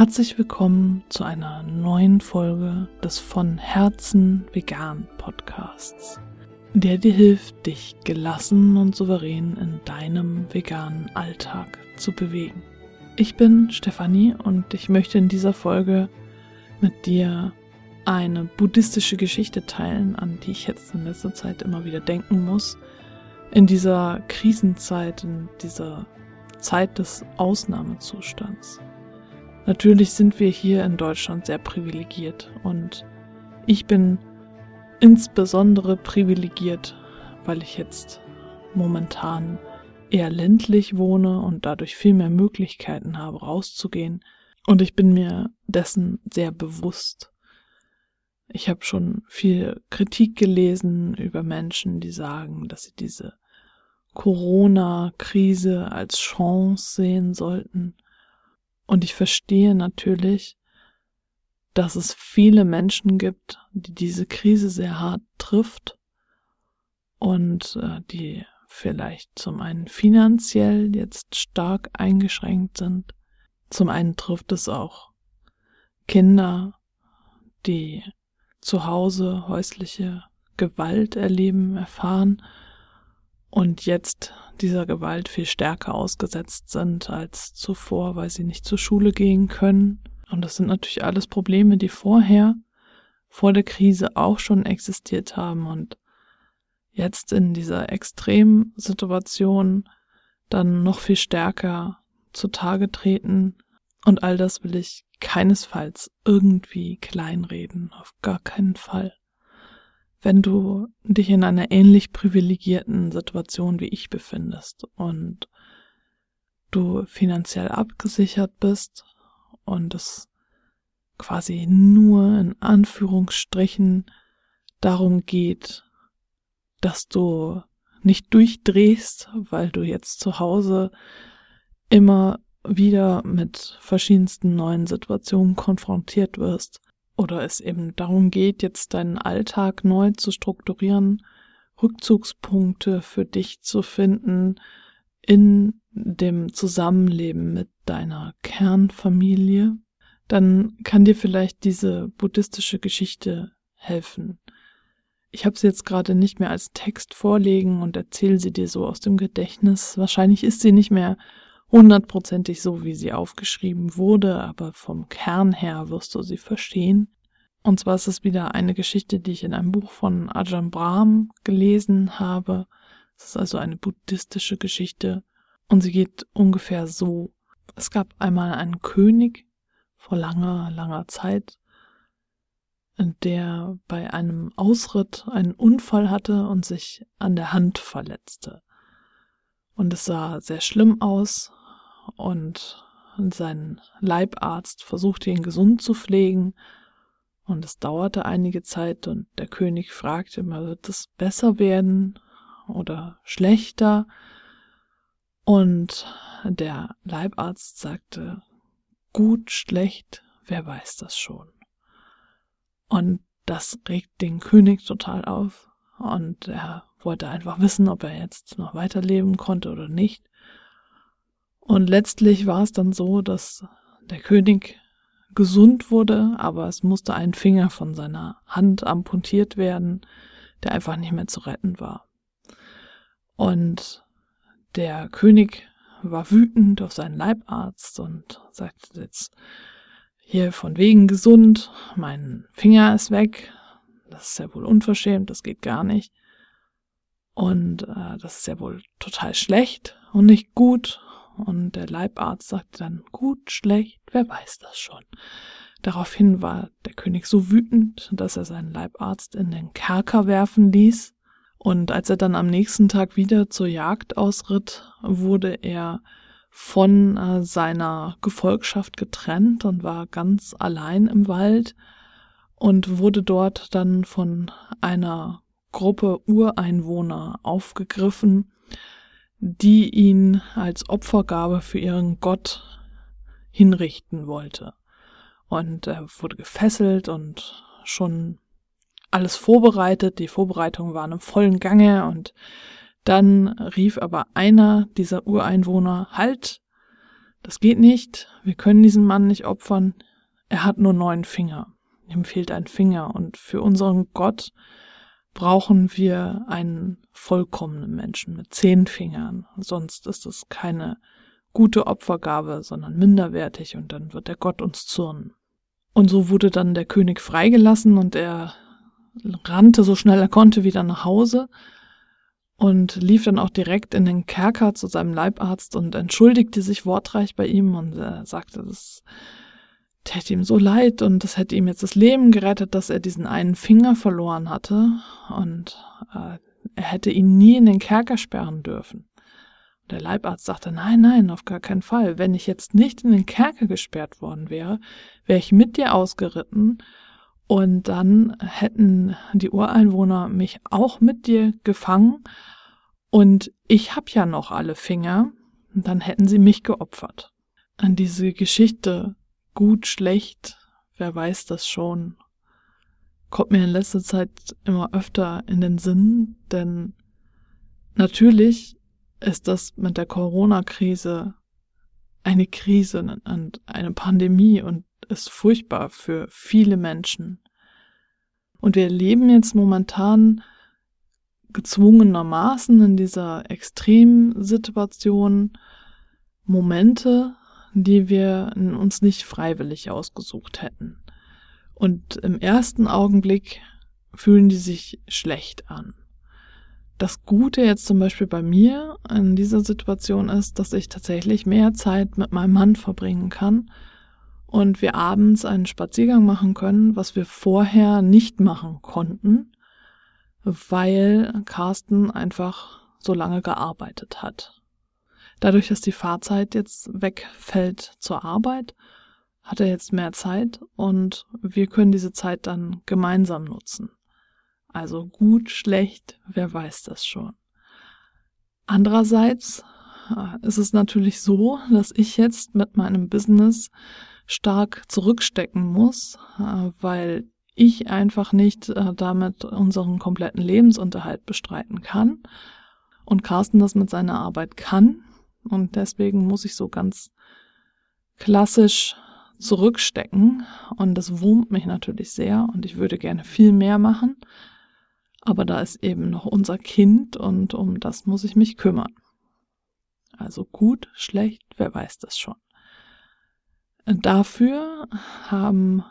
Herzlich willkommen zu einer neuen Folge des von Herzen vegan Podcasts, der dir hilft, dich gelassen und souverän in deinem veganen Alltag zu bewegen. Ich bin Stefanie und ich möchte in dieser Folge mit dir eine buddhistische Geschichte teilen, an die ich jetzt in letzter Zeit immer wieder denken muss. In dieser Krisenzeit, in dieser Zeit des Ausnahmezustands. Natürlich sind wir hier in Deutschland sehr privilegiert und ich bin insbesondere privilegiert, weil ich jetzt momentan eher ländlich wohne und dadurch viel mehr Möglichkeiten habe, rauszugehen. Und ich bin mir dessen sehr bewusst. Ich habe schon viel Kritik gelesen über Menschen, die sagen, dass sie diese Corona-Krise als Chance sehen sollten. Und ich verstehe natürlich, dass es viele Menschen gibt, die diese Krise sehr hart trifft und äh, die vielleicht zum einen finanziell jetzt stark eingeschränkt sind. Zum einen trifft es auch Kinder, die zu Hause häusliche Gewalt erleben, erfahren und jetzt dieser Gewalt viel stärker ausgesetzt sind als zuvor, weil sie nicht zur Schule gehen können. Und das sind natürlich alles Probleme, die vorher, vor der Krise auch schon existiert haben und jetzt in dieser Extremsituation dann noch viel stärker zutage treten. Und all das will ich keinesfalls irgendwie kleinreden, auf gar keinen Fall wenn du dich in einer ähnlich privilegierten Situation wie ich befindest und du finanziell abgesichert bist und es quasi nur in Anführungsstrichen darum geht, dass du nicht durchdrehst, weil du jetzt zu Hause immer wieder mit verschiedensten neuen Situationen konfrontiert wirst, oder es eben darum geht, jetzt deinen Alltag neu zu strukturieren, Rückzugspunkte für dich zu finden in dem Zusammenleben mit deiner Kernfamilie, dann kann dir vielleicht diese buddhistische Geschichte helfen. Ich habe sie jetzt gerade nicht mehr als Text vorlegen und erzähle sie dir so aus dem Gedächtnis. Wahrscheinlich ist sie nicht mehr hundertprozentig so, wie sie aufgeschrieben wurde, aber vom Kern her wirst du sie verstehen. Und zwar ist es wieder eine Geschichte, die ich in einem Buch von Ajahn Brahm gelesen habe. Es ist also eine buddhistische Geschichte und sie geht ungefähr so. Es gab einmal einen König vor langer, langer Zeit, der bei einem Ausritt einen Unfall hatte und sich an der Hand verletzte. Und es sah sehr schlimm aus und sein Leibarzt versuchte ihn gesund zu pflegen, und es dauerte einige Zeit und der König fragte immer, wird es besser werden oder schlechter? Und der Leibarzt sagte, gut, schlecht, wer weiß das schon. Und das regt den König total auf und er wollte einfach wissen, ob er jetzt noch weiterleben konnte oder nicht. Und letztlich war es dann so, dass der König gesund wurde, aber es musste ein Finger von seiner Hand amputiert werden, der einfach nicht mehr zu retten war. Und der König war wütend auf seinen Leibarzt und sagte jetzt, hier von wegen gesund, mein Finger ist weg, das ist ja wohl unverschämt, das geht gar nicht. Und äh, das ist ja wohl total schlecht und nicht gut und der Leibarzt sagte dann, gut, schlecht, wer weiß das schon. Daraufhin war der König so wütend, dass er seinen Leibarzt in den Kerker werfen ließ, und als er dann am nächsten Tag wieder zur Jagd ausritt, wurde er von äh, seiner Gefolgschaft getrennt und war ganz allein im Wald und wurde dort dann von einer Gruppe Ureinwohner aufgegriffen die ihn als Opfergabe für ihren Gott hinrichten wollte. Und er wurde gefesselt und schon alles vorbereitet. Die Vorbereitungen waren im vollen Gange und dann rief aber einer dieser Ureinwohner, halt, das geht nicht, wir können diesen Mann nicht opfern, er hat nur neun Finger, ihm fehlt ein Finger und für unseren Gott brauchen wir einen vollkommenen Menschen mit zehn Fingern, sonst ist es keine gute Opfergabe, sondern minderwertig und dann wird der Gott uns zürnen. Und so wurde dann der König freigelassen und er rannte so schnell er konnte wieder nach Hause und lief dann auch direkt in den Kerker zu seinem Leibarzt und entschuldigte sich wortreich bei ihm und sagte, das täte ihm so leid und das hätte ihm jetzt das Leben gerettet, dass er diesen einen Finger verloren hatte und äh, er hätte ihn nie in den Kerker sperren dürfen. Der Leibarzt sagte, nein, nein, auf gar keinen Fall. Wenn ich jetzt nicht in den Kerker gesperrt worden wäre, wäre ich mit dir ausgeritten und dann hätten die Ureinwohner mich auch mit dir gefangen und ich hab ja noch alle Finger und dann hätten sie mich geopfert. An diese Geschichte gut, schlecht, wer weiß das schon, kommt mir in letzter Zeit immer öfter in den Sinn, denn natürlich ist das mit der Corona-Krise eine Krise und eine Pandemie und ist furchtbar für viele Menschen. Und wir leben jetzt momentan gezwungenermaßen in dieser Extremsituation Momente, die wir uns nicht freiwillig ausgesucht hätten. Und im ersten Augenblick fühlen die sich schlecht an. Das Gute jetzt zum Beispiel bei mir in dieser Situation ist, dass ich tatsächlich mehr Zeit mit meinem Mann verbringen kann und wir abends einen Spaziergang machen können, was wir vorher nicht machen konnten, weil Carsten einfach so lange gearbeitet hat. Dadurch, dass die Fahrzeit jetzt wegfällt zur Arbeit, hat er jetzt mehr Zeit und wir können diese Zeit dann gemeinsam nutzen. Also gut, schlecht, wer weiß das schon. Andererseits äh, ist es natürlich so, dass ich jetzt mit meinem Business stark zurückstecken muss, äh, weil ich einfach nicht äh, damit unseren kompletten Lebensunterhalt bestreiten kann und Carsten das mit seiner Arbeit kann und deswegen muss ich so ganz klassisch zurückstecken und das wurmt mich natürlich sehr und ich würde gerne viel mehr machen, aber da ist eben noch unser Kind und um das muss ich mich kümmern. Also gut, schlecht, wer weiß das schon. Dafür haben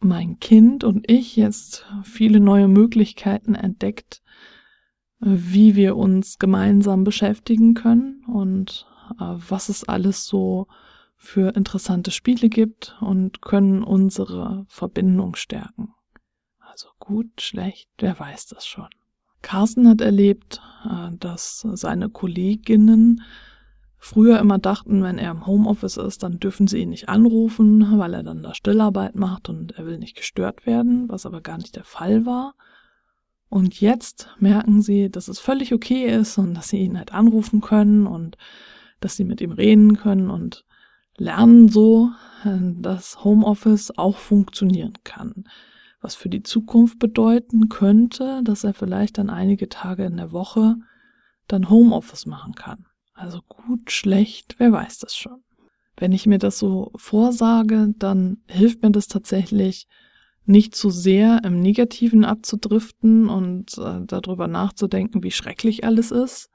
mein Kind und ich jetzt viele neue Möglichkeiten entdeckt, wie wir uns gemeinsam beschäftigen können und äh, was es alles so für interessante Spiele gibt und können unsere Verbindung stärken. Also gut, schlecht, wer weiß das schon. Carsten hat erlebt, äh, dass seine Kolleginnen früher immer dachten, wenn er im Homeoffice ist, dann dürfen sie ihn nicht anrufen, weil er dann da Stillarbeit macht und er will nicht gestört werden, was aber gar nicht der Fall war. Und jetzt merken sie, dass es völlig okay ist und dass sie ihn halt anrufen können und dass sie mit ihm reden können und lernen so, dass Homeoffice auch funktionieren kann. Was für die Zukunft bedeuten könnte, dass er vielleicht dann einige Tage in der Woche dann Homeoffice machen kann. Also gut, schlecht, wer weiß das schon. Wenn ich mir das so vorsage, dann hilft mir das tatsächlich, nicht zu sehr im Negativen abzudriften und äh, darüber nachzudenken, wie schrecklich alles ist.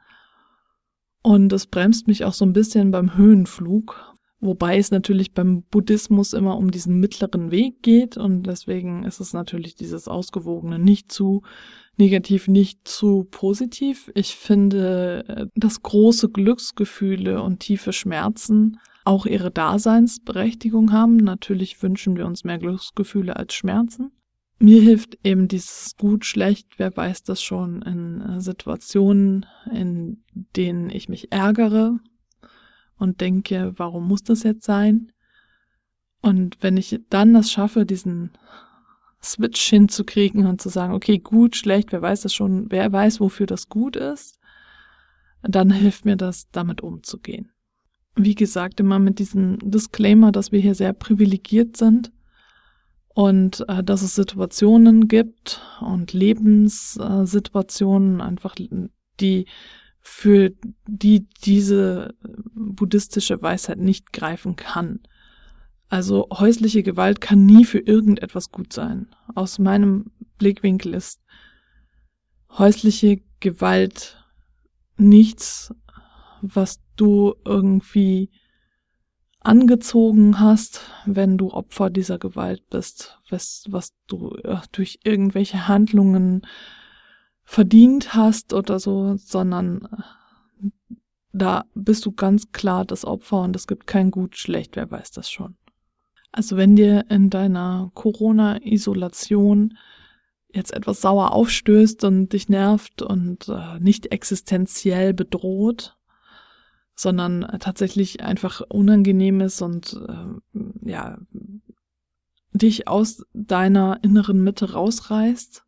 Und es bremst mich auch so ein bisschen beim Höhenflug, wobei es natürlich beim Buddhismus immer um diesen mittleren Weg geht und deswegen ist es natürlich dieses ausgewogene, nicht zu negativ, nicht zu positiv. Ich finde, äh, dass große Glücksgefühle und tiefe Schmerzen auch ihre Daseinsberechtigung haben. Natürlich wünschen wir uns mehr Glücksgefühle als Schmerzen. Mir hilft eben dieses gut, schlecht, wer weiß das schon in äh, Situationen, in denen ich mich ärgere und denke, warum muss das jetzt sein? Und wenn ich dann das schaffe, diesen Switch hinzukriegen und zu sagen, okay, gut, schlecht, wer weiß das schon, wer weiß, wofür das gut ist, dann hilft mir das, damit umzugehen wie gesagt, immer mit diesem Disclaimer, dass wir hier sehr privilegiert sind und äh, dass es Situationen gibt und Lebenssituationen einfach, die für die diese buddhistische Weisheit nicht greifen kann. Also häusliche Gewalt kann nie für irgendetwas gut sein. Aus meinem Blickwinkel ist häusliche Gewalt nichts, was du irgendwie angezogen hast, wenn du Opfer dieser Gewalt bist, was, was du ja, durch irgendwelche Handlungen verdient hast oder so, sondern äh, da bist du ganz klar das Opfer und es gibt kein gut, schlecht, wer weiß das schon. Also wenn dir in deiner Corona-Isolation jetzt etwas sauer aufstößt und dich nervt und äh, nicht existenziell bedroht, sondern tatsächlich einfach unangenehm ist und äh, ja dich aus deiner inneren Mitte rausreißt,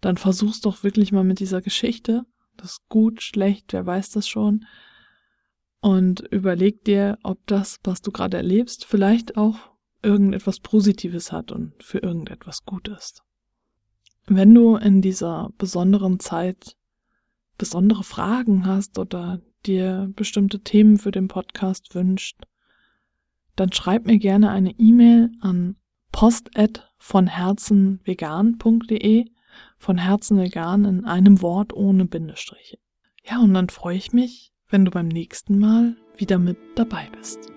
dann versuch's doch wirklich mal mit dieser Geschichte. Das gut, schlecht, wer weiß das schon. Und überleg dir, ob das, was du gerade erlebst, vielleicht auch irgendetwas Positives hat und für irgendetwas gut ist. Wenn du in dieser besonderen Zeit besondere Fragen hast oder dir bestimmte Themen für den Podcast wünscht, dann schreib mir gerne eine E-Mail an post@vonherzenvegan.de von Herzen vegan in einem Wort ohne Bindestriche. Ja, und dann freue ich mich, wenn du beim nächsten Mal wieder mit dabei bist.